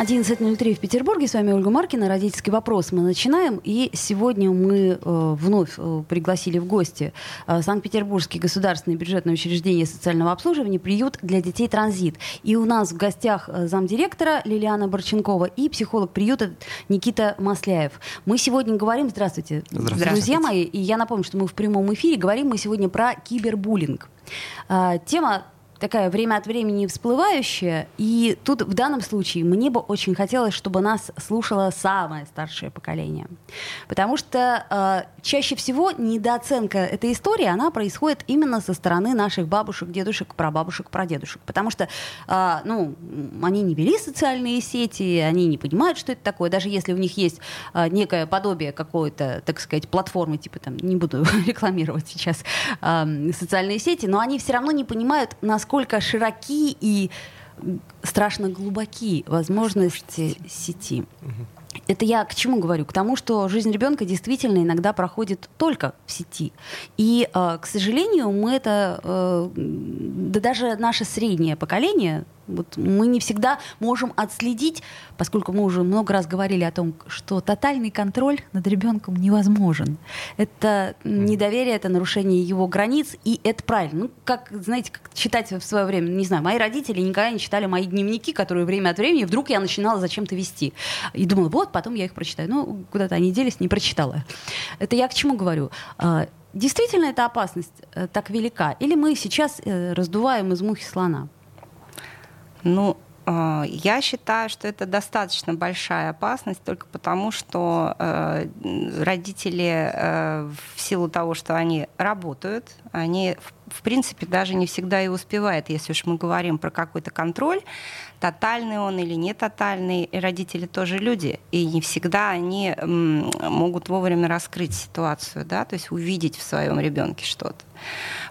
11.03 в Петербурге. С вами Ольга Маркина. Родительский вопрос мы начинаем. И сегодня мы э, вновь э, пригласили в гости э, Санкт-Петербургский государственный бюджетное учреждение социального обслуживания «Приют для детей Транзит». И у нас в гостях э, замдиректора Лилиана Борченкова и психолог приюта Никита Масляев. Мы сегодня говорим... Здравствуйте, Здравствуйте. друзья мои. И я напомню, что мы в прямом эфире говорим мы сегодня про кибербуллинг. Э, тема такая время от времени всплывающая. И тут в данном случае мне бы очень хотелось, чтобы нас слушало самое старшее поколение. Потому что э, чаще всего недооценка этой истории, она происходит именно со стороны наших бабушек, дедушек, прабабушек, прадедушек. Потому что, э, ну, они не вели социальные сети, они не понимают, что это такое. Даже если у них есть э, некое подобие какой-то, так сказать, платформы, типа там, не буду рекламировать сейчас э, социальные сети, но они все равно не понимают, насколько широки и страшно глубоки возможности сети. Это я к чему говорю? К тому, что жизнь ребенка действительно иногда проходит только в сети. И, э, к сожалению, мы это, э, да даже наше среднее поколение, вот мы не всегда можем отследить, поскольку мы уже много раз говорили о том, что тотальный контроль над ребенком невозможен. Это недоверие, это нарушение его границ, и это правильно. Ну, как, знаете, как читать в свое время, не знаю, мои родители никогда не читали мои дневники, которые время от времени вдруг я начинала зачем-то вести. И думала, вот, потом я их прочитаю. Ну, куда-то они делись, не прочитала. Это я к чему говорю? А, Действительно эта опасность э, так велика? Или мы сейчас э, раздуваем из мухи слона? Ну, э, я считаю, что это достаточно большая опасность только потому, что э, родители э, в силу того, что они работают, они в, принципе даже не всегда и успевают, если уж мы говорим про какой-то контроль, тотальный он или не тотальный, и родители тоже люди, и не всегда они могут вовремя раскрыть ситуацию, да, то есть увидеть в своем ребенке что-то.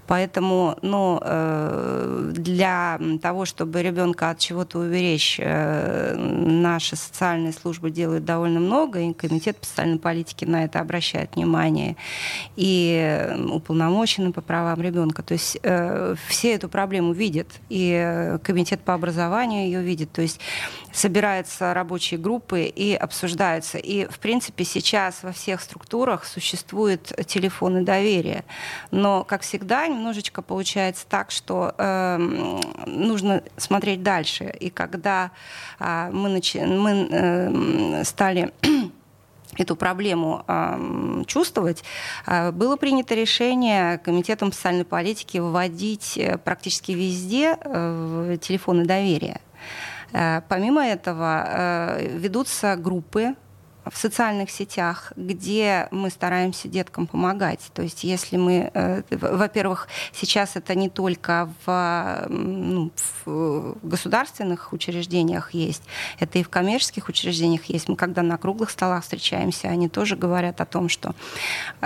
Поэтому ну, э, для того, чтобы ребенка от чего-то уберечь, э, наши социальные службы делают довольно много, и Комитет по социальной политике на это обращает внимание, и уполномоченный по правам ребенка. То есть э, все эту проблему видят, и Комитет по образованию ее видит. То есть собираются рабочие группы и обсуждаются. И, в принципе, сейчас во всех структурах существуют телефоны доверия. Но, как всегда, немножечко получается так, что э, нужно смотреть дальше. И когда э, мы, нач... мы э, стали эту проблему э, чувствовать, э, было принято решение Комитетом социальной политики вводить э, практически везде э, телефоны доверия. Э, помимо этого э, ведутся группы в социальных сетях, где мы стараемся деткам помогать. То есть если мы, э, во-первых, сейчас это не только в, ну, в государственных учреждениях есть, это и в коммерческих учреждениях есть. Мы когда на круглых столах встречаемся, они тоже говорят о том, что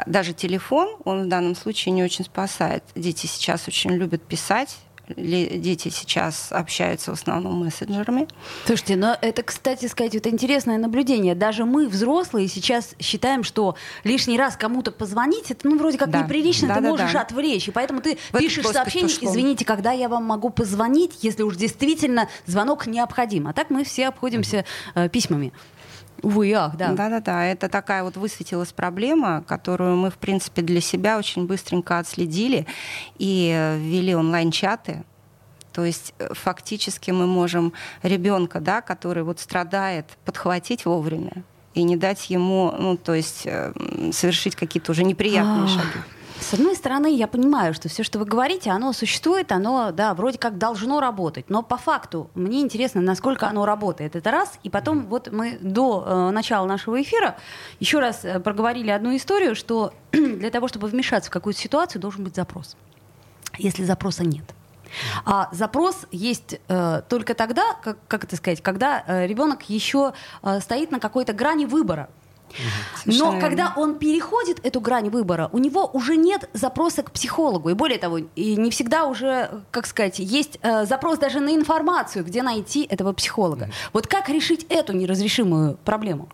даже телефон, он в данном случае не очень спасает. Дети сейчас очень любят писать, дети сейчас общаются в основном мессенджерами. Слушайте, но это, кстати сказать, это интересное наблюдение. Даже мы, взрослые, сейчас считаем, что лишний раз кому-то позвонить, это ну вроде как да. неприлично, да, ты да, можешь да. отвлечь. И поэтому ты в пишешь сообщение, извините, когда я вам могу позвонить, если уж действительно звонок необходим. А так мы все обходимся э, письмами. Увы, ах, да. Да-да-да, это такая вот высветилась проблема, которую мы, в принципе, для себя очень быстренько отследили и ввели онлайн-чаты, то есть э, фактически мы можем ребенка, да, который вот страдает, подхватить вовремя и не дать ему, ну, то есть э, совершить какие-то уже неприятные шаги. С одной стороны, я понимаю, что все, что вы говорите, оно существует, оно, да, вроде как должно работать. Но по факту мне интересно, насколько оно работает. Это раз. И потом вот мы до э, начала нашего эфира еще раз э, проговорили одну историю, что для того, чтобы вмешаться в какую-то ситуацию, должен быть запрос. Если запроса нет. А запрос есть э, только тогда, как, как это сказать, когда э, ребенок еще э, стоит на какой-то грани выбора. Но верно. когда он переходит эту грань выбора, у него уже нет запроса к психологу. И более того, и не всегда уже, как сказать, есть э, запрос даже на информацию, где найти этого психолога. Вот как решить эту неразрешимую проблему?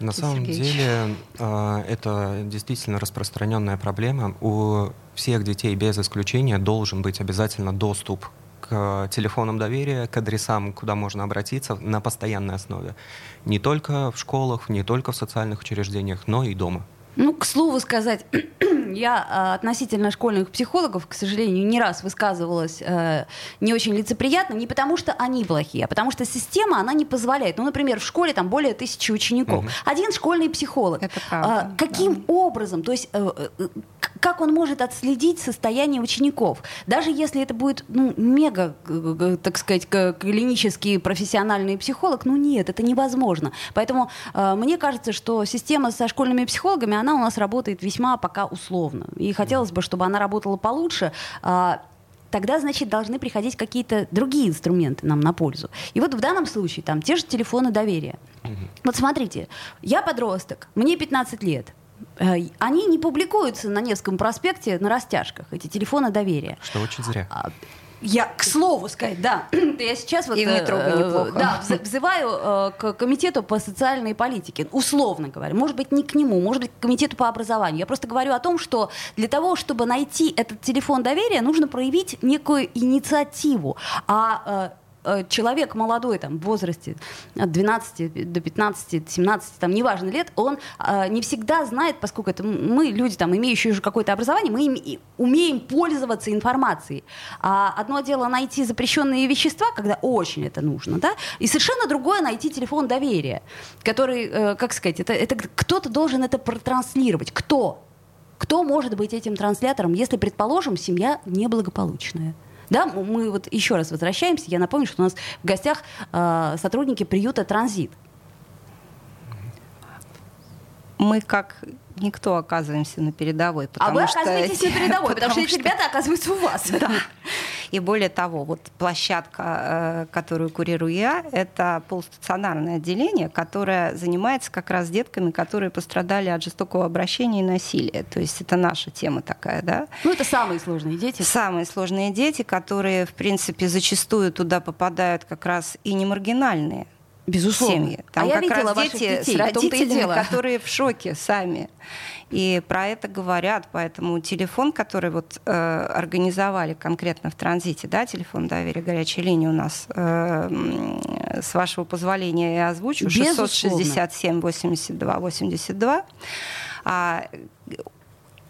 На самом Сергеевич. деле э, это действительно распространенная проблема. У всех детей без исключения должен быть обязательно доступ к телефонам доверия, к адресам, куда можно обратиться на постоянной основе. Не только в школах, не только в социальных учреждениях, но и дома. Ну, к слову сказать, я а, относительно школьных психологов, к сожалению, не раз высказывалась э, не очень лицеприятно, не потому что они плохие, а потому что система, она не позволяет. Ну, например, в школе там более тысячи учеников. Угу. Один школьный психолог. Это правда. А, каким да. образом, то есть э, э, как он может отследить состояние учеников? Даже если это будет ну, мега, так сказать, клинический профессиональный психолог, ну нет, это невозможно. Поэтому э, мне кажется, что система со школьными психологами, она у нас работает весьма пока условно. И хотелось бы, чтобы она работала получше. Э, тогда, значит, должны приходить какие-то другие инструменты нам на пользу. И вот в данном случае там те же телефоны доверия. Угу. Вот смотрите, я подросток, мне 15 лет. Э, они не публикуются на Невском проспекте на растяжках, эти телефоны доверия. Что очень зря. Я, к слову сказать, да, я сейчас вот... И метро э, неплохо. Да, взываю э, к комитету по социальной политике, условно говоря. Может быть, не к нему, может быть, к комитету по образованию. Я просто говорю о том, что для того, чтобы найти этот телефон доверия, нужно проявить некую инициативу. А Э, человек молодой, там, в возрасте от 12 до 15, 17, там, неважно лет, он э, не всегда знает, поскольку это мы, люди, там, имеющие уже какое-то образование, мы им, умеем пользоваться информацией. А одно дело найти запрещенные вещества, когда очень это нужно, да, и совершенно другое найти телефон доверия, который, э, как сказать, это, это кто-то должен это протранслировать. Кто? Кто может быть этим транслятором, если, предположим, семья неблагополучная? Да, мы вот еще раз возвращаемся. Я напомню, что у нас в гостях э, сотрудники приюта «Транзит». Мы как никто оказываемся на передовой. А вы оказываетесь что... на передовой, потому, потому что эти ребята оказываются у вас. Да. И более того, вот площадка, э, которую курирую я, это полустационарное отделение, которое занимается как раз детками, которые пострадали от жестокого обращения и насилия. То есть это наша тема такая, да? Ну, это самые сложные дети. Самые сложные дети, которые, в принципе, зачастую туда попадают как раз и не маргинальные, Безусловно. семьи. Там а как я раз дети детей, с родителями, которые в шоке сами. И про это говорят, поэтому телефон, который вот э, организовали конкретно в транзите, да, телефон доверия, горячая линия у нас, э, с вашего позволения я озвучу, 667 82 82. А,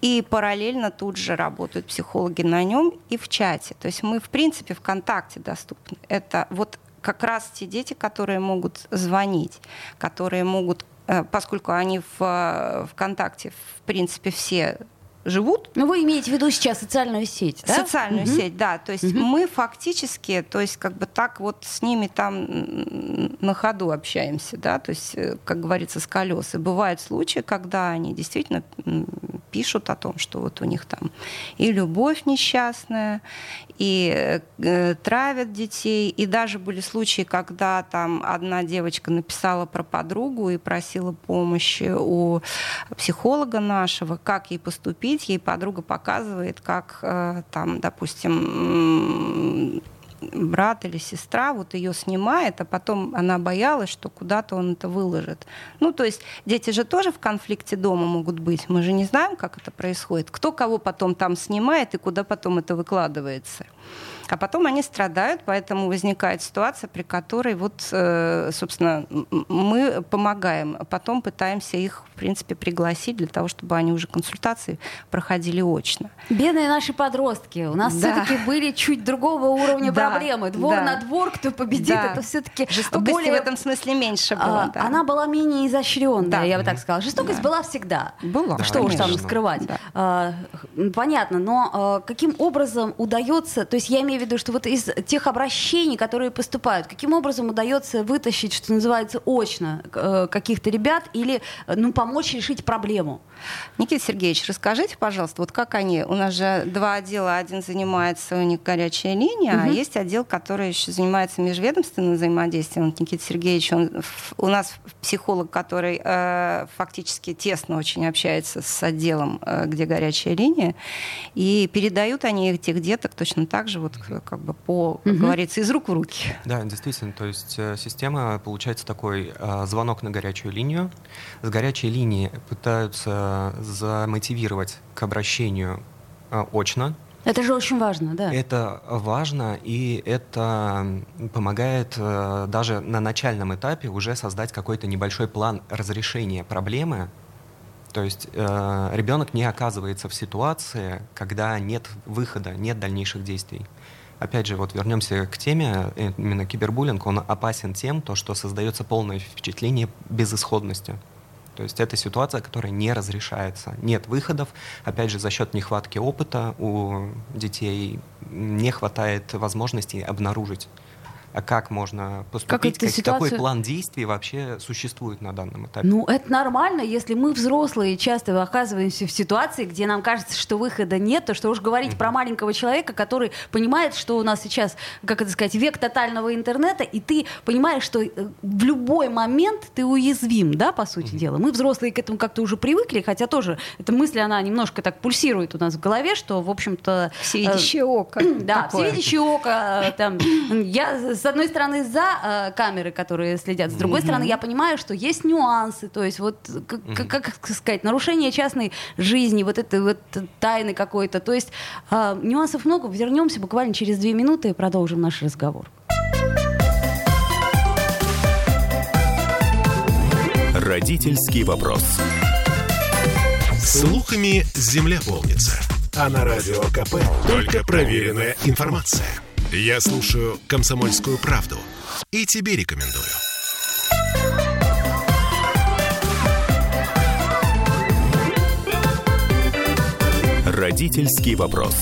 и параллельно тут же работают психологи на нем и в чате. То есть мы, в принципе, ВКонтакте доступны. Это вот как раз те дети, которые могут звонить, которые могут, э, поскольку они в э, ВКонтакте, в принципе, все живут. Ну, вы имеете в виду сейчас социальную сеть, да? Социальную угу. сеть, да. То есть угу. мы фактически, то есть как бы так вот с ними там на ходу общаемся, да, то есть, э, как говорится, с колес. И бывают случаи, когда они действительно пишут о том, что вот у них там и любовь несчастная, и э, травят детей. И даже были случаи, когда там одна девочка написала про подругу и просила помощи у психолога нашего, как ей поступить. Ей подруга показывает, как э, там, допустим, брат или сестра вот ее снимает, а потом она боялась, что куда-то он это выложит. Ну, то есть дети же тоже в конфликте дома могут быть. Мы же не знаем, как это происходит. Кто кого потом там снимает и куда потом это выкладывается. А потом они страдают, поэтому возникает ситуация, при которой вот, э, собственно, мы помогаем, а потом пытаемся их, в принципе, пригласить для того, чтобы они уже консультации проходили очно. Бедные наши подростки. У нас да. все-таки были чуть другого уровня да. проблемы. Двор да. на двор, кто победит, да. это все-таки жестокости более... в этом смысле меньше было. А, да. Она была менее изощренная, да. я бы так сказала. Жестокость да. была всегда. Была. Что уж там скрывать. Да. А, понятно, но а, каким образом удается, то есть я имею имею в виду, что вот из тех обращений, которые поступают, каким образом удается вытащить, что называется, очно э, каких-то ребят или ну, помочь решить проблему? Никита Сергеевич, расскажите, пожалуйста, вот как они, у нас же два отдела, один занимается у них горячая линия, угу. а есть отдел, который еще занимается межведомственным взаимодействием. Вот Никита Сергеевич, он у нас психолог, который э, фактически тесно очень общается с отделом, э, где горячая линия, и передают они этих деток точно так же, вот как бы по, как угу. говорится, из рук в руки. Да, действительно, то есть э, система получается такой э, звонок на горячую линию, с горячей линии пытаются замотивировать к обращению э, очно. Это же очень важно, да. Это важно, и это помогает э, даже на начальном этапе уже создать какой-то небольшой план разрешения проблемы. То есть э, ребенок не оказывается в ситуации, когда нет выхода, нет дальнейших действий. Опять же, вот вернемся к теме, э, именно кибербуллинг, он опасен тем, то, что создается полное впечатление безысходности. То есть это ситуация, которая не разрешается. Нет выходов. Опять же, за счет нехватки опыта у детей не хватает возможностей обнаружить как можно поступить, как, ситуацию... какой план действий вообще существует на данном этапе? Ну, это нормально, если мы, взрослые, часто оказываемся в ситуации, где нам кажется, что выхода нет, то что уж говорить mm-hmm. про маленького человека, который понимает, что у нас сейчас, как это сказать, век тотального интернета, и ты понимаешь, что э, в любой момент ты уязвим, да, по сути mm-hmm. дела. Мы, взрослые, к этому как-то уже привыкли, хотя тоже эта мысль, она немножко так пульсирует у нас в голове, что, в общем-то... Всевидящее э, око. Да, всевидящее око. Э, там, я одной стороны за э, камеры, которые следят, с другой mm-hmm. стороны я понимаю, что есть нюансы, то есть вот как, mm-hmm. как сказать нарушение частной жизни, вот этой вот тайны какой-то, то есть э, нюансов много. Вернемся буквально через две минуты и продолжим наш разговор. Родительский вопрос. Слухами земля полнится. А на радио КП только проверенная информация. Я слушаю «Комсомольскую правду» и тебе рекомендую. Родительский вопрос.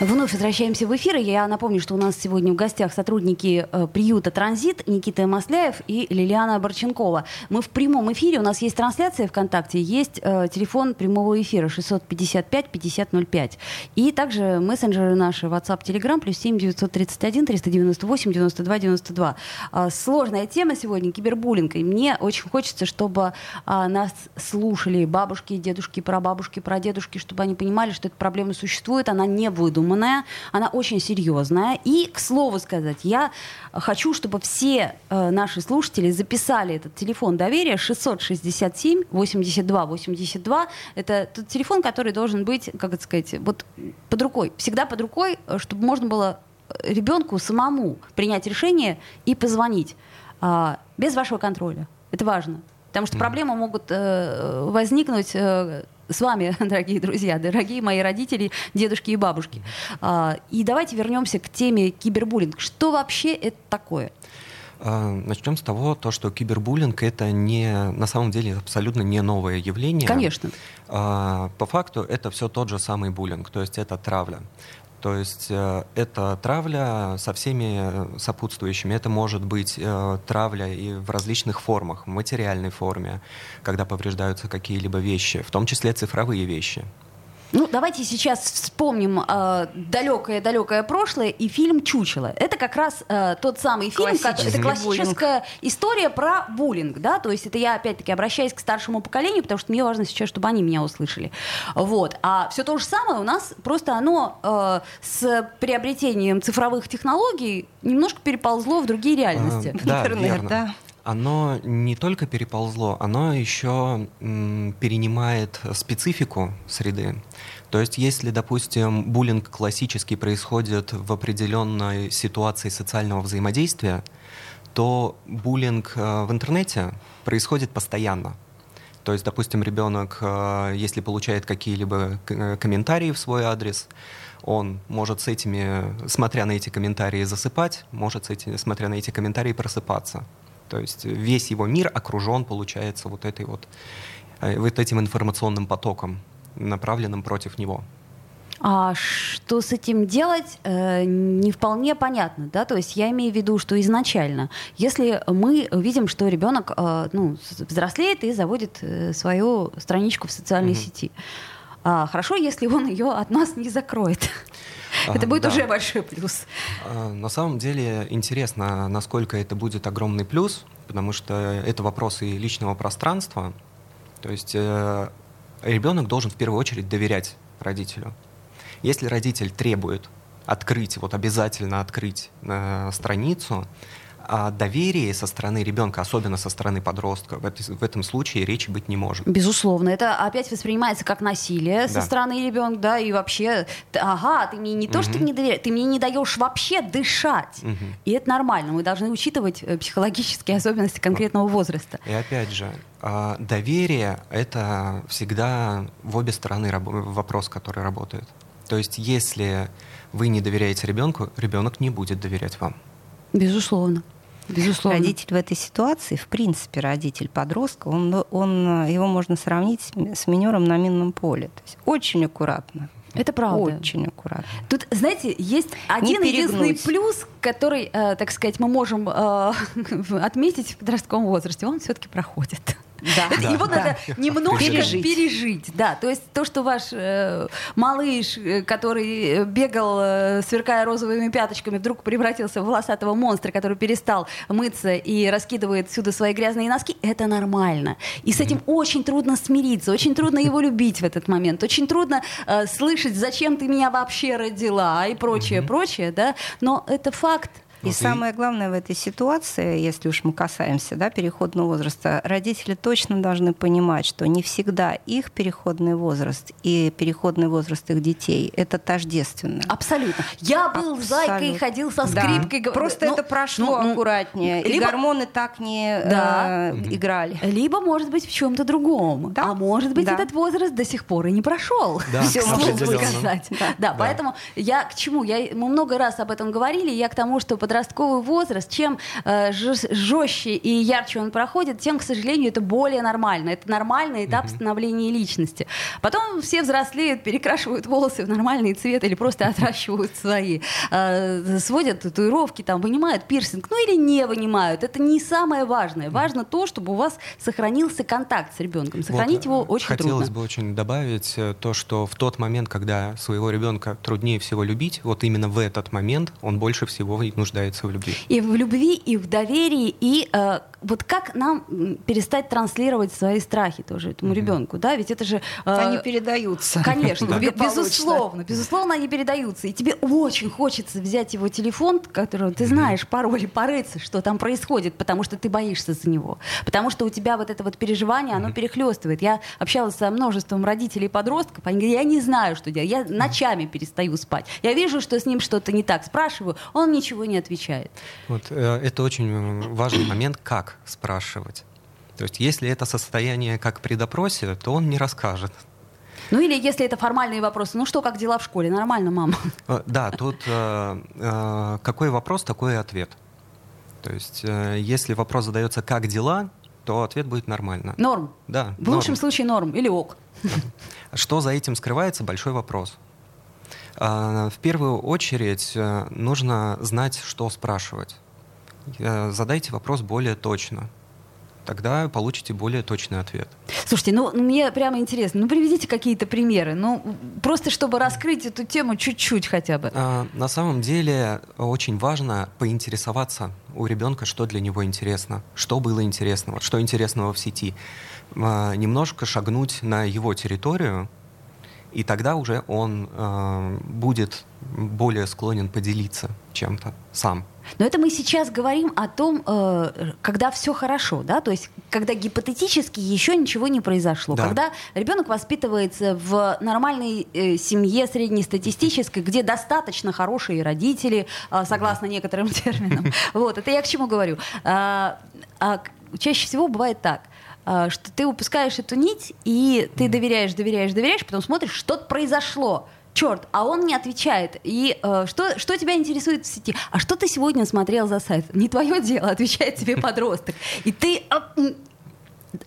Вновь возвращаемся в эфир. Я напомню, что у нас сегодня в гостях сотрудники э, приюта «Транзит» Никита Масляев и Лилиана Борченкова. Мы в прямом эфире. У нас есть трансляция ВКонтакте, есть э, телефон прямого эфира 655-5005. И также мессенджеры наши WhatsApp, Telegram, плюс 7 931 398 92 92. Э, сложная тема сегодня, кибербуллинг. И мне очень хочется, чтобы э, нас слушали бабушки, дедушки, прабабушки, прадедушки, чтобы они понимали, что эта проблема существует, она не выдумана продуманная, она очень серьезная. И, к слову сказать, я хочу, чтобы все э, наши слушатели записали этот телефон доверия 667 82 82. Это тот телефон, который должен быть, как это сказать, вот под рукой, всегда под рукой, э, чтобы можно было ребенку самому принять решение и позвонить э, без вашего контроля. Это важно. Потому что проблемы могут э, возникнуть э, с вами, дорогие друзья, дорогие мои родители, дедушки и бабушки. А, и давайте вернемся к теме кибербуллинг. Что вообще это такое? А, начнем с того, то, что кибербуллинг это не на самом деле абсолютно не новое явление. Конечно. А, по факту это все тот же самый буллинг, то есть это травля. То есть э, это травля со всеми э, сопутствующими. Это может быть э, травля и в различных формах, в материальной форме, когда повреждаются какие-либо вещи, в том числе цифровые вещи. Ну, давайте сейчас вспомним э, далекое-далекое прошлое и фильм «Чучело». Это как раз э, тот самый фильм, как, это классическая буллинг. история про буллинг, да, то есть это я, опять-таки, обращаюсь к старшему поколению, потому что мне важно сейчас, чтобы они меня услышали. Вот. А все то же самое у нас, просто оно э, с приобретением цифровых технологий немножко переползло в другие реальности. А, да, Интернет, верно. да оно не только переползло, оно еще перенимает специфику среды. То есть, если, допустим, буллинг классический происходит в определенной ситуации социального взаимодействия, то буллинг э, в интернете происходит постоянно. То есть, допустим, ребенок, э, если получает какие-либо э, комментарии в свой адрес, он может с этими, смотря на эти комментарии, засыпать, может, с эти, смотря на эти комментарии, просыпаться. То есть весь его мир окружен, получается, вот, этой вот, вот этим информационным потоком, направленным против него. А что с этим делать, э, не вполне понятно, да, то есть я имею в виду, что изначально, если мы видим, что ребенок, э, ну, взрослеет и заводит э, свою страничку в социальной mm-hmm. сети, а, хорошо, если он ее от нас не закроет. Это будет уже большой плюс. А, на самом деле интересно, насколько это будет огромный плюс, потому что это вопросы личного пространства. То есть ребенок должен в первую очередь доверять родителю. Если родитель требует открыть, вот обязательно открыть э, страницу, о доверии со стороны ребенка, особенно со стороны подростка, в, это, в этом случае речи быть не может. Безусловно, это опять воспринимается как насилие да. со стороны ребенка, да, и вообще, ага, ты мне не то, угу. что не доверяешь, ты мне не даешь вообще дышать. Угу. И это нормально, мы должны учитывать э, психологические особенности конкретного возраста. И опять же, а, доверие — это всегда в обе стороны вопрос, который работает. То есть, если вы не доверяете ребенку, ребенок не будет доверять вам. Безусловно. Безусловно. Родитель в этой ситуации, в принципе, родитель подростка, он, он, его можно сравнить с минером на минном поле. То есть очень аккуратно. Это правда. Очень аккуратно. Тут, знаете, есть один единственный плюс, который, э, так сказать, мы можем э, отметить в подростковом возрасте. Он все-таки проходит. Да. Это, да. Его да. надо немножко пережить. пережить. Да, то есть то, что ваш э, малыш, э, который бегал, э, сверкая розовыми пяточками, вдруг превратился в волосатого монстра, который перестал мыться и раскидывает всюду свои грязные носки, это нормально. И с этим mm-hmm. очень трудно смириться, очень трудно его любить в этот момент, очень трудно э, слышать, зачем ты меня вообще родила и прочее, mm-hmm. прочее, да. Но это факт. И вот самое и... главное в этой ситуации, если уж мы касаемся да, переходного возраста, родители точно должны понимать, что не всегда их переходный возраст и переходный возраст их детей это тождественно. Абсолютно. Я был Абсолютно. зайкой, ходил со скрипкой. Да. Просто ну, это прошло ну, аккуратнее. Либо... И гормоны так не да. э, играли. Либо, может быть, в чем-то другом. Да? А может быть, да. этот возраст до сих пор и не прошел. Да, Все можно сказать. Да, да, да, поэтому я к чему? Я, мы много раз об этом говорили, я к тому, что подростковый возраст, чем э, жестче и ярче он проходит, тем, к сожалению, это более нормально. Это нормальный этап mm-hmm. становления личности. Потом все взрослеют, перекрашивают волосы в нормальный цвет или просто отращивают свои, э, сводят татуировки, там, вынимают пирсинг, ну или не вынимают. Это не самое важное. Важно то, чтобы у вас сохранился контакт с ребенком. Сохранить вот, его очень хотелось трудно. Хотелось бы очень добавить э, то, что в тот момент, когда своего ребенка труднее всего любить, вот именно в этот момент он больше всего нуждается нуждается в любви. И в любви, и в доверии, и э, вот как нам перестать транслировать свои страхи тоже этому mm-hmm. ребенку, да? Ведь это же... Э, они передаются. Конечно, безусловно, безусловно, они передаются. И тебе очень хочется взять его телефон, который ты знаешь, пароли, порыться, что там происходит, потому что ты боишься за него. Потому что у тебя вот это вот переживание, оно перехлестывает. Я общалась со множеством родителей и подростков, они говорят, я не знаю, что делать, я ночами перестаю спать. Я вижу, что с ним что-то не так, спрашиваю, он ничего не отвечает. Вот, э, это очень важный момент, как спрашивать. То есть если это состояние как при допросе, то он не расскажет. Ну или если это формальные вопросы, ну что, как дела в школе? Нормально, мама? Э, да, тут э, э, какой вопрос, такой и ответ. То есть э, если вопрос задается «как дела?», то ответ будет нормально. Норм? Да. В норм. лучшем случае норм или ок. Что за этим скрывается? Большой вопрос. В первую очередь нужно знать, что спрашивать. Э, задайте вопрос более точно. Тогда получите более точный ответ. Слушайте, ну мне прямо интересно, ну приведите какие-то примеры, ну просто чтобы раскрыть эту тему чуть-чуть хотя бы. А, на самом деле очень важно поинтересоваться у ребенка, что для него интересно, что было интересного, что интересного в сети. А, немножко шагнуть на его территорию, и тогда уже он э, будет более склонен поделиться чем-то сам. Но это мы сейчас говорим о том, э, когда все хорошо, да, то есть когда гипотетически еще ничего не произошло, да. когда ребенок воспитывается в нормальной э, семье среднестатистической, где достаточно хорошие родители, э, согласно некоторым терминам. Вот, это я к чему говорю. А, а чаще всего бывает так что ты упускаешь эту нить, и ты доверяешь, доверяешь, доверяешь, потом смотришь, что-то произошло черт, а он не отвечает. И э, что, что тебя интересует в сети? А что ты сегодня смотрел за сайт? Не твое дело, отвечает тебе подросток. И ты... Э,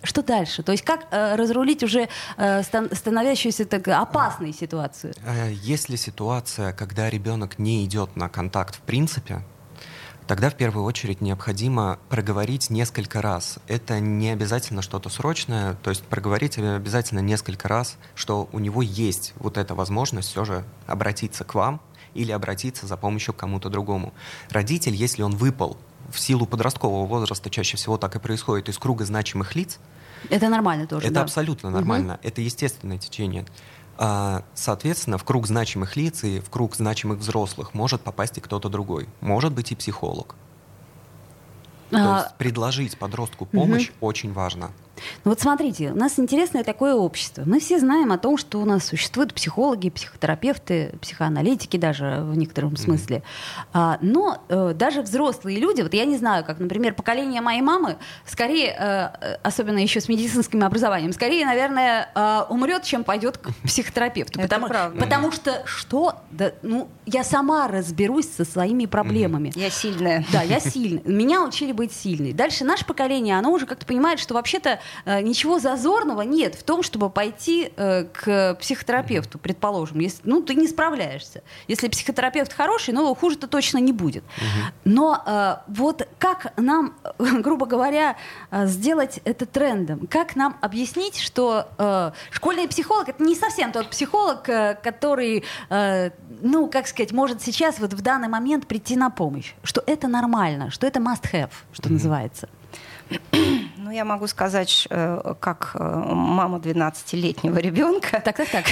что дальше? То есть как э, разрулить уже э, стан- становящуюся так опасной ситуацию? Э, если ситуация, когда ребенок не идет на контакт в принципе, тогда в первую очередь необходимо проговорить несколько раз. Это не обязательно что-то срочное, то есть проговорить обязательно несколько раз, что у него есть вот эта возможность все же обратиться к вам или обратиться за помощью к кому-то другому. Родитель, если он выпал в силу подросткового возраста, чаще всего так и происходит, из круга значимых лиц, это нормально тоже. Это да. абсолютно нормально. Угу. Это естественное течение. А, соответственно, в круг значимых лиц и в круг значимых взрослых может попасть и кто-то другой. Может быть и психолог. То а... есть предложить подростку помощь угу. очень важно. Ну вот смотрите, у нас интересное такое общество. Мы все знаем о том, что у нас существуют психологи, психотерапевты, психоаналитики даже в некотором mm-hmm. смысле. А, но э, даже взрослые люди, вот я не знаю, как, например, поколение моей мамы, скорее, э, особенно еще с медицинским образованием, скорее, наверное, э, умрет, чем пойдет к психотерапевту. Потому, потому что что? Да, ну, я сама разберусь со своими проблемами. Я сильная. Да, я сильная. Меня учили быть сильной. Дальше наше поколение, оно уже как-то понимает, что вообще-то Э, ничего зазорного нет в том, чтобы пойти э, к психотерапевту, предположим, если, ну, ты не справляешься. Если психотерапевт хороший, ну, хуже-то точно не будет. Но э, вот как нам, грубо говоря, сделать это трендом? Как нам объяснить, что школьный психолог — это не совсем тот психолог, который, ну, как сказать, может сейчас вот в данный момент прийти на помощь? Что это нормально, что это must-have, что называется? Ну, я могу сказать, э, как э, мама 12-летнего ребенка. Так, так, так.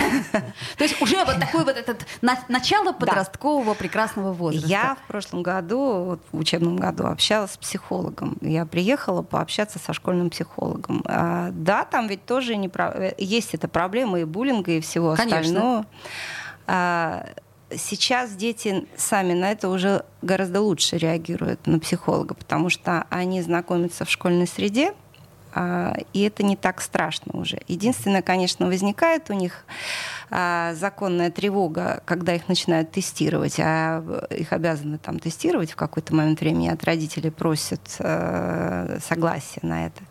То есть уже вот такое вот этот начало подросткового прекрасного возраста. Я в прошлом году, в учебном году, общалась с психологом. Я приехала пообщаться со школьным психологом. А, да, там ведь тоже не э, есть эта проблема и буллинга, и всего остального. А, сейчас дети сами на это уже гораздо лучше реагируют на психолога, потому что они знакомятся в школьной среде, и это не так страшно уже. Единственное, конечно, возникает у них а, законная тревога, когда их начинают тестировать, а их обязаны там тестировать в какой-то момент времени, от родителей просят э, согласия на это.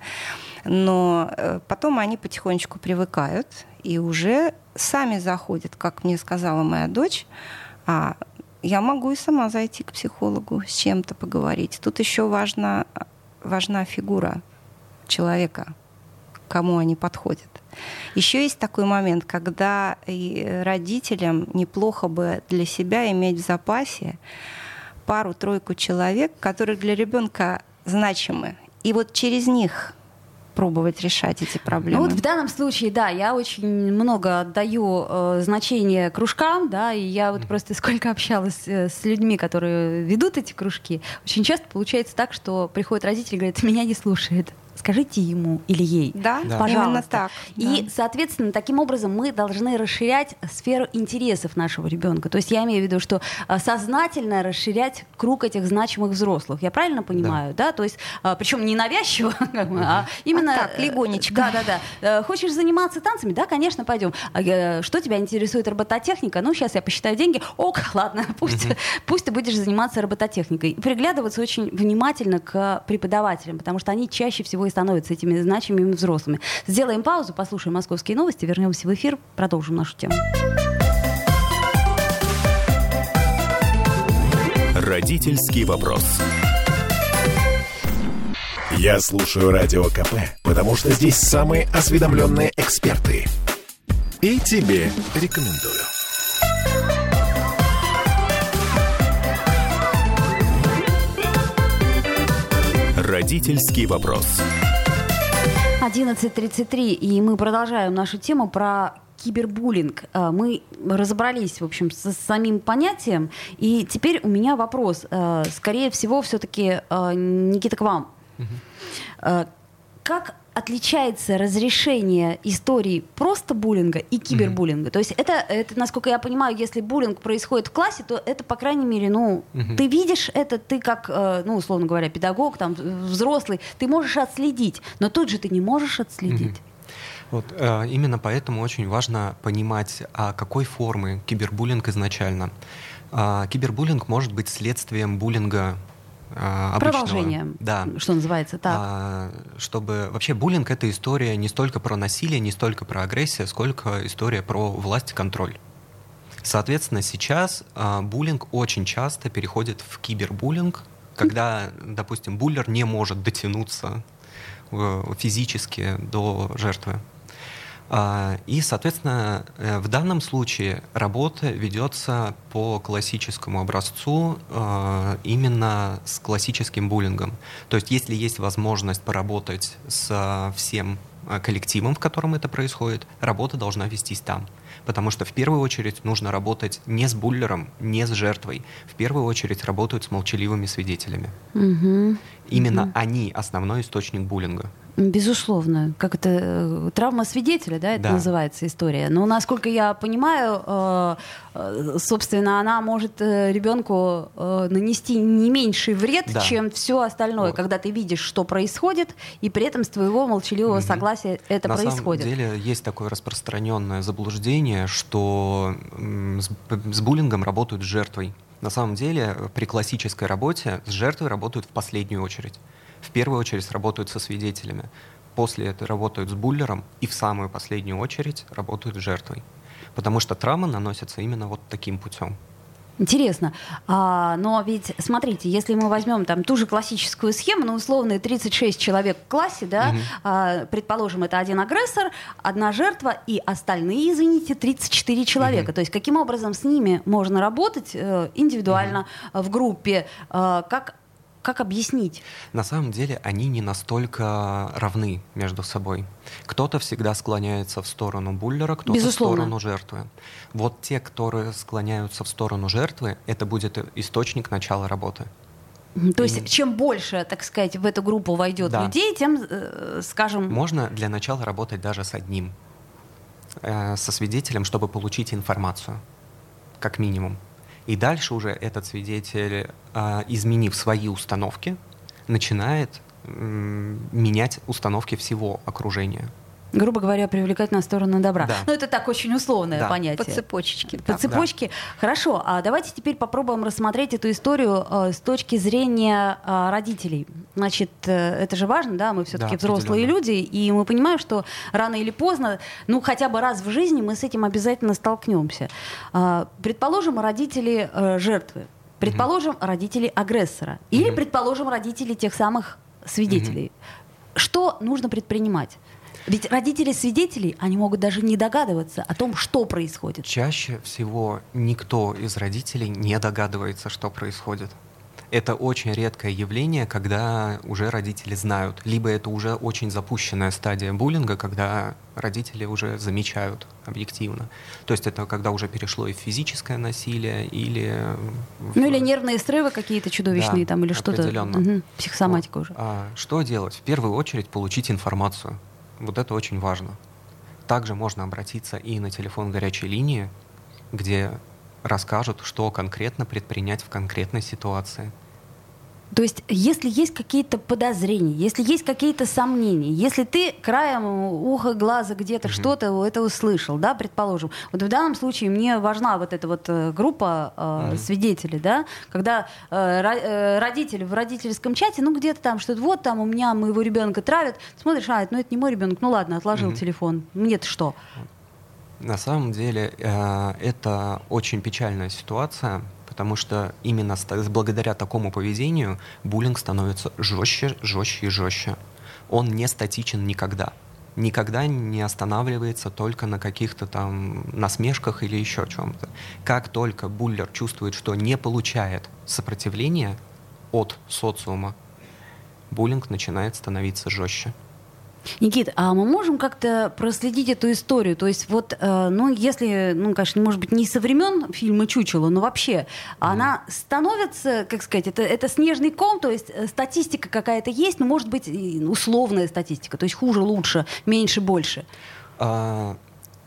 Но э, потом они потихонечку привыкают и уже сами заходят, как мне сказала моя дочь, а я могу и сама зайти к психологу с чем-то поговорить. Тут еще важна, важна фигура человека, кому они подходят. Еще есть такой момент, когда родителям неплохо бы для себя иметь в запасе пару-тройку человек, которые для ребенка значимы. И вот через них пробовать решать эти проблемы? Ну вот в данном случае, да, я очень много отдаю э, значение кружкам, да, и я вот просто сколько общалась э, с людьми, которые ведут эти кружки, очень часто получается так, что приходят родители и говорят, меня не слушает скажите ему или ей. Да, да. пожалуйста. Именно так. И, да. соответственно, таким образом мы должны расширять сферу интересов нашего ребенка. То есть я имею в виду, что а, сознательно расширять круг этих значимых взрослых. Я правильно понимаю, да? да? То есть, а, причем не навязчиво, а именно... А так, легонечко. Да, да, да. Э, хочешь заниматься танцами? Да, конечно, пойдем. А, что тебя интересует робототехника? Ну, сейчас я посчитаю деньги. Ок, ладно, пусть, пусть ты будешь заниматься робототехникой. И приглядываться очень внимательно к преподавателям, потому что они чаще всего и становятся этими значимыми взрослыми. Сделаем паузу, послушаем московские новости, вернемся в эфир, продолжим нашу тему. Родительский вопрос. Я слушаю радио КП, потому что здесь самые осведомленные эксперты. И тебе рекомендую. Родительский вопрос. 11.33, и мы продолжаем нашу тему про кибербуллинг. А, мы разобрались, в общем, с самим понятием, и теперь у меня вопрос. А, скорее всего, все-таки, а, Никита, к вам. Угу. Как отличается разрешение истории просто буллинга и кибербуллинга. Mm-hmm. То есть это, это, насколько я понимаю, если буллинг происходит в классе, то это, по крайней мере, ну, mm-hmm. ты видишь это, ты как, э, ну, условно говоря, педагог, там, взрослый, ты можешь отследить, но тут же ты не можешь отследить. Mm-hmm. Вот, э, именно поэтому очень важно понимать, а какой формы кибербуллинг изначально. А, кибербуллинг может быть следствием буллинга обычного. Продолжение, да. что называется, так. А, чтобы вообще буллинг это история не столько про насилие, не столько про агрессию, сколько история про власть и контроль. Соответственно, сейчас а, буллинг очень часто переходит в кибербуллинг, когда, допустим, буллер не может дотянуться э, физически до жертвы. А, и, соответственно, э, в данном случае работа ведется по классическому образцу а, именно с классическим буллингом. То есть, если есть возможность поработать с всем э, коллективом, в котором это происходит, работа должна вестись там. Потому что в первую очередь нужно работать не с буллером, не с жертвой. В первую очередь работают с молчаливыми свидетелями. Угу. Именно угу. они основной источник буллинга. Безусловно. Как это э, травма свидетеля, да, это да. называется история. Но насколько я понимаю, э, э, собственно, она может ребенку нанести не меньший вред, да. чем все остальное, вот. когда ты видишь, что происходит, и при этом с твоего молчаливого угу. согласия это На происходит. На самом деле есть такое распространенное заблуждение, что с, с буллингом работают с жертвой. На самом деле при классической работе с жертвой работают в последнюю очередь в первую очередь работают со свидетелями, после этого работают с буллером и в самую последнюю очередь работают с жертвой. Потому что травмы наносятся именно вот таким путем. Интересно. А, но ведь, смотрите, если мы возьмем там ту же классическую схему, ну, условные 36 человек в классе, да, угу. а, предположим, это один агрессор, одна жертва и остальные, извините, 34 человека. Угу. То есть каким образом с ними можно работать э, индивидуально, угу. в группе, э, как как объяснить? На самом деле они не настолько равны между собой. Кто-то всегда склоняется в сторону буллера, кто-то Безусловно. в сторону жертвы. Вот те, которые склоняются в сторону жертвы, это будет источник начала работы. То есть, чем больше, так сказать, в эту группу войдет да. людей, тем, э, скажем... Можно для начала работать даже с одним, э, со свидетелем, чтобы получить информацию, как минимум. И дальше уже этот свидетель, а, изменив свои установки, начинает менять установки всего окружения грубо говоря, привлекать на сторону добра. Да. Ну, это так очень условное да. понятие. По цепочечке. По цепочке. Да. Хорошо. А давайте теперь попробуем рассмотреть эту историю э, с точки зрения э, родителей. Значит, э, это же важно, да, мы все-таки да, взрослые люди, и мы понимаем, что рано или поздно, ну, хотя бы раз в жизни мы с этим обязательно столкнемся. Э, предположим, родители э, жертвы. Предположим, mm родители агрессора. Или, mm предположим, родители тех самых свидетелей. mm Что нужно предпринимать? Ведь родители свидетелей, они могут даже не догадываться о том, что происходит. Чаще всего никто из родителей не догадывается, что происходит. Это очень редкое явление, когда уже родители знают. Либо это уже очень запущенная стадия буллинга, когда родители уже замечают объективно. То есть это когда уже перешло и в физическое насилие, или... В... Ну или нервные срывы какие-то чудовищные да, там, или что-то. Угу, психосоматика вот. уже. А, что делать? В первую очередь получить информацию. Вот это очень важно. Также можно обратиться и на телефон горячей линии, где расскажут, что конкретно предпринять в конкретной ситуации. То есть, если есть какие-то подозрения, если есть какие-то сомнения, если ты краем уха, глаза где-то mm-hmm. что-то это услышал, да, предположим. Вот в данном случае мне важна вот эта вот э, группа э, mm-hmm. свидетелей, да, когда э, э, родители в родительском чате, ну где-то там что-то, вот там у меня моего ребенка травят, смотришь, а, ну это не мой ребенок, ну ладно, отложил mm-hmm. телефон, мне-то что? На самом деле э, это очень печальная ситуация, потому что именно благодаря такому поведению буллинг становится жестче, жестче и жестче. Он не статичен никогда. Никогда не останавливается только на каких-то там насмешках или еще чем-то. Как только буллер чувствует, что не получает сопротивления от социума, буллинг начинает становиться жестче. Никит, а мы можем как-то проследить эту историю? То есть вот, э, ну, если, ну, конечно, может быть, не со времен фильма «Чучело», но вообще, mm. она становится, как сказать, это, это снежный ком, то есть э, статистика какая-то есть, но может быть условная статистика, то есть хуже, лучше, меньше, больше. А,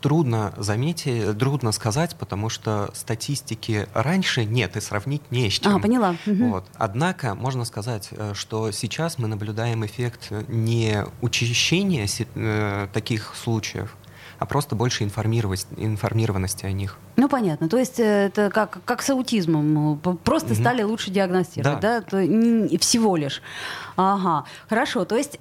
трудно заметить, трудно сказать, потому что статистики раньше нет и сравнить не с чем. А, поняла. Вот. Однако можно сказать, э, что сейчас мы наблюдаем эффект не учащения э, таких случаев, а просто больше информированности о них. Ну, понятно. То есть э, это как, как с аутизмом. Просто угу. стали лучше диагностировать, да? да? То, не, всего лишь. Ага, хорошо. То есть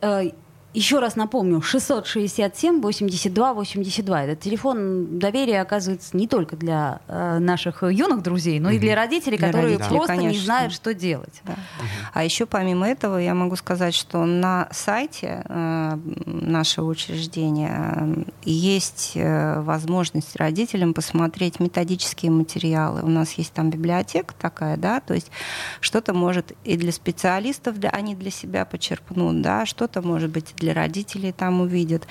еще раз напомню, 667 82 82. Этот телефон доверия оказывается не только для э, наших юных друзей, но и для родителей, для которые родителей, просто конечно. не знают, что делать. Да. Угу. А еще помимо этого я могу сказать, что на сайте э, нашего учреждения э, есть э, возможность родителям посмотреть методические материалы. У нас есть там библиотека такая, да, то есть что-то может и для специалистов, для, они для себя почерпнут, да, что-то может быть для родителей там увидят.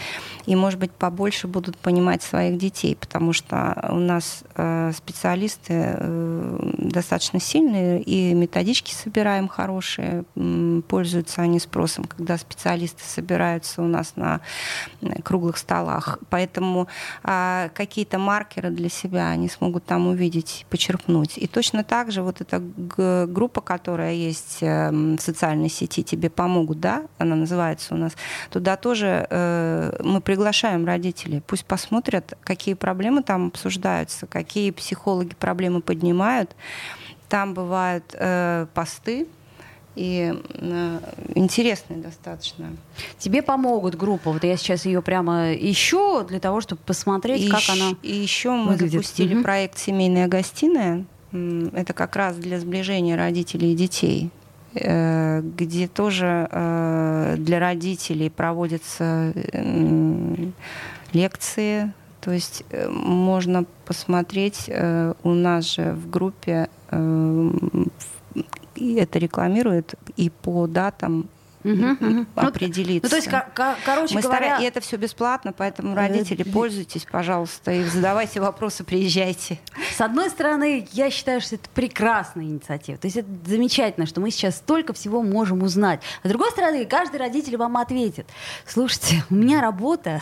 И, может быть, побольше будут понимать своих детей, потому что у нас э, специалисты э, достаточно сильные, и методички собираем хорошие, пользуются они спросом, когда специалисты собираются у нас на круглых столах. Поэтому а, какие-то маркеры для себя они смогут там увидеть, почерпнуть. И точно так же вот эта группа, которая есть эм, в социальной сети, тебе помогут, да, она называется у нас, Туда тоже э, мы приглашаем родителей. Пусть посмотрят, какие проблемы там обсуждаются, какие психологи проблемы поднимают. Там бывают э, посты, и э, интересные достаточно. Тебе помогут группа. Вот я сейчас ее прямо ищу для того, чтобы посмотреть, и как она. И еще мы выглядит. запустили угу. проект "Семейная гостиная". Это как раз для сближения родителей и детей. Э, где тоже э, для родителей проводятся лекции. То есть э, можно посмотреть у нас же в группе, это рекламирует и по датам угу, определиться. Ну, то есть, короче Мы говоря... Стараем, и это все бесплатно, поэтому э, родители, пользуйтесь, пожалуйста, и задавайте вопросы, приезжайте. С одной стороны, я считаю, что это прекрасная инициатива. То есть это замечательно, что мы сейчас столько всего можем узнать. А с другой стороны, каждый родитель вам ответит. Слушайте, у меня работа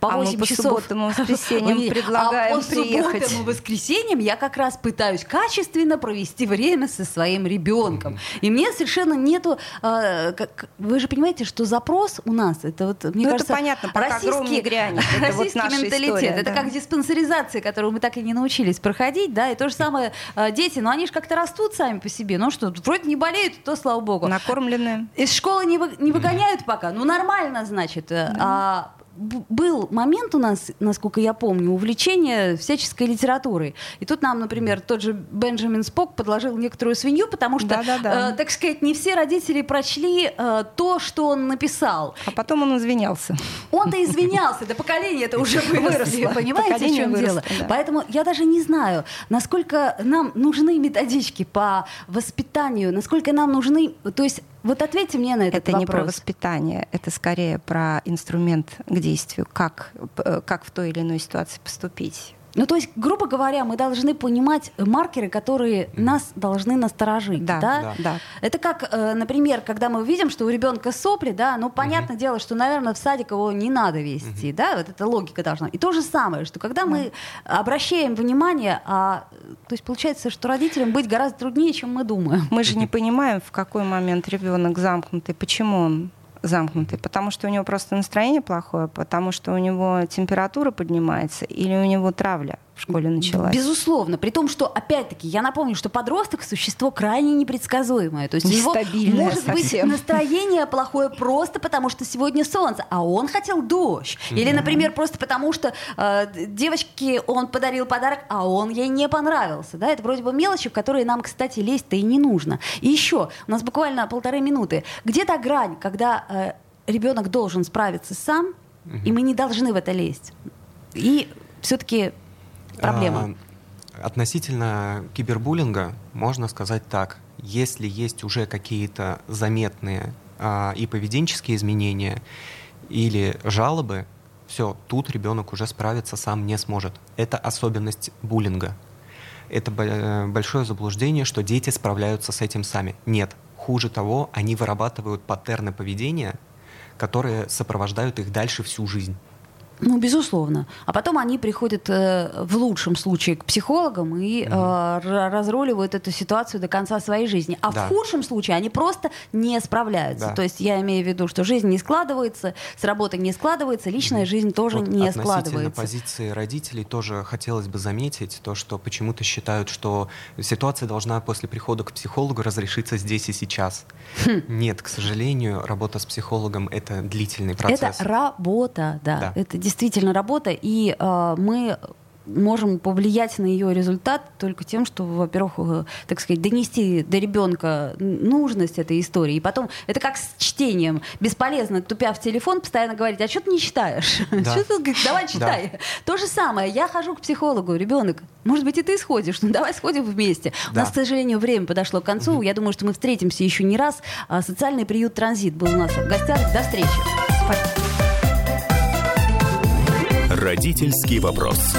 по 8 а мы часов. по субботам и воскресеньям предлагаем а по приехать. субботам и воскресеньям я как раз пытаюсь качественно провести время со своим ребенком. И мне совершенно нету... Э, как, вы же понимаете, что запрос у нас, это вот, мне ну, кажется, это понятно, российский, грянет. Это российский вот менталитет. История, это да. как диспансеризация, которую мы так и не научились проходить, да, и то же самое э, дети, но они же как-то растут сами по себе, ну что, вроде не болеют, то слава богу. Накормленные. Из школы не, вы, не выгоняют пока, ну нормально, значит. Э, да. А был момент у нас, насколько я помню, увлечения всяческой литературой. И тут нам, например, тот же Бенджамин Спок подложил некоторую свинью, потому что, да, да, да. Э, так сказать, не все родители прочли э, то, что он написал. А потом он извинялся. Он-то извинялся, это поколение это уже выросли, понимаете, в чем дело? Поэтому я даже не знаю, насколько нам нужны методички по воспитанию, насколько нам нужны, то есть вот ответьте мне на этот это вопрос. Это не про воспитание, это скорее про инструмент к действию, как, э, как в той или иной ситуации поступить. Ну, то есть, грубо говоря, мы должны понимать маркеры, которые нас должны насторожить. Да, да? да. да. Это как, э, например, когда мы видим, что у ребенка сопли, да, ну, понятное угу. дело, что, наверное, в садик его не надо вести, угу. да, вот эта логика должна. И то же самое, что когда да. мы обращаем внимание, а, то есть получается, что родителям быть гораздо труднее, чем мы думаем. Мы же не понимаем, в какой момент ребенок замкнутый, почему он замкнутый, потому что у него просто настроение плохое, потому что у него температура поднимается или у него травля в школе началась. Безусловно. При том, что, опять-таки, я напомню, что подросток — существо крайне непредсказуемое. То есть у него может совсем. быть настроение плохое просто потому, что сегодня солнце, а он хотел дождь. Или, например, просто потому, что э, девочке он подарил подарок, а он ей не понравился. Да? Это вроде бы мелочи, в которые нам, кстати, лезть-то и не нужно. И еще, у нас буквально полторы минуты. Где то грань, когда э, ребенок должен справиться сам, и мы не должны в это лезть? И все-таки проблема? А, относительно кибербуллинга можно сказать так. Если есть уже какие-то заметные а, и поведенческие изменения или жалобы, все, тут ребенок уже справиться сам не сможет. Это особенность буллинга. Это э, большое заблуждение, что дети справляются с этим сами. Нет. Хуже того, они вырабатывают паттерны поведения, которые сопровождают их дальше всю жизнь. Ну, безусловно. А потом они приходят э, в лучшем случае к психологам и э, разруливают эту ситуацию до конца своей жизни. А да. в худшем случае они просто не справляются. Да. То есть я имею в виду, что жизнь не складывается, с работой не складывается, личная жизнь тоже вот не складывается. позиции родителей тоже хотелось бы заметить то, что почему-то считают, что ситуация должна после прихода к психологу разрешиться здесь и сейчас. Хм. Нет, к сожалению, работа с психологом — это длительный процесс. Это работа, да. да. Это действительно работа, и э, мы можем повлиять на ее результат только тем, что, во-первых, э, так сказать, донести до ребенка нужность этой истории. И потом, это как с чтением. Бесполезно, тупя в телефон, постоянно говорить, а что ты не читаешь? Да. Что ты, давай читай. Да. То же самое. Я хожу к психологу, ребенок, может быть, и ты сходишь, ну давай сходим вместе. Да. У нас, к сожалению, время подошло к концу. Угу. Я думаю, что мы встретимся еще не раз. А, социальный приют «Транзит» был у нас в гостях. До встречи. Спасибо. Родительский вопрос.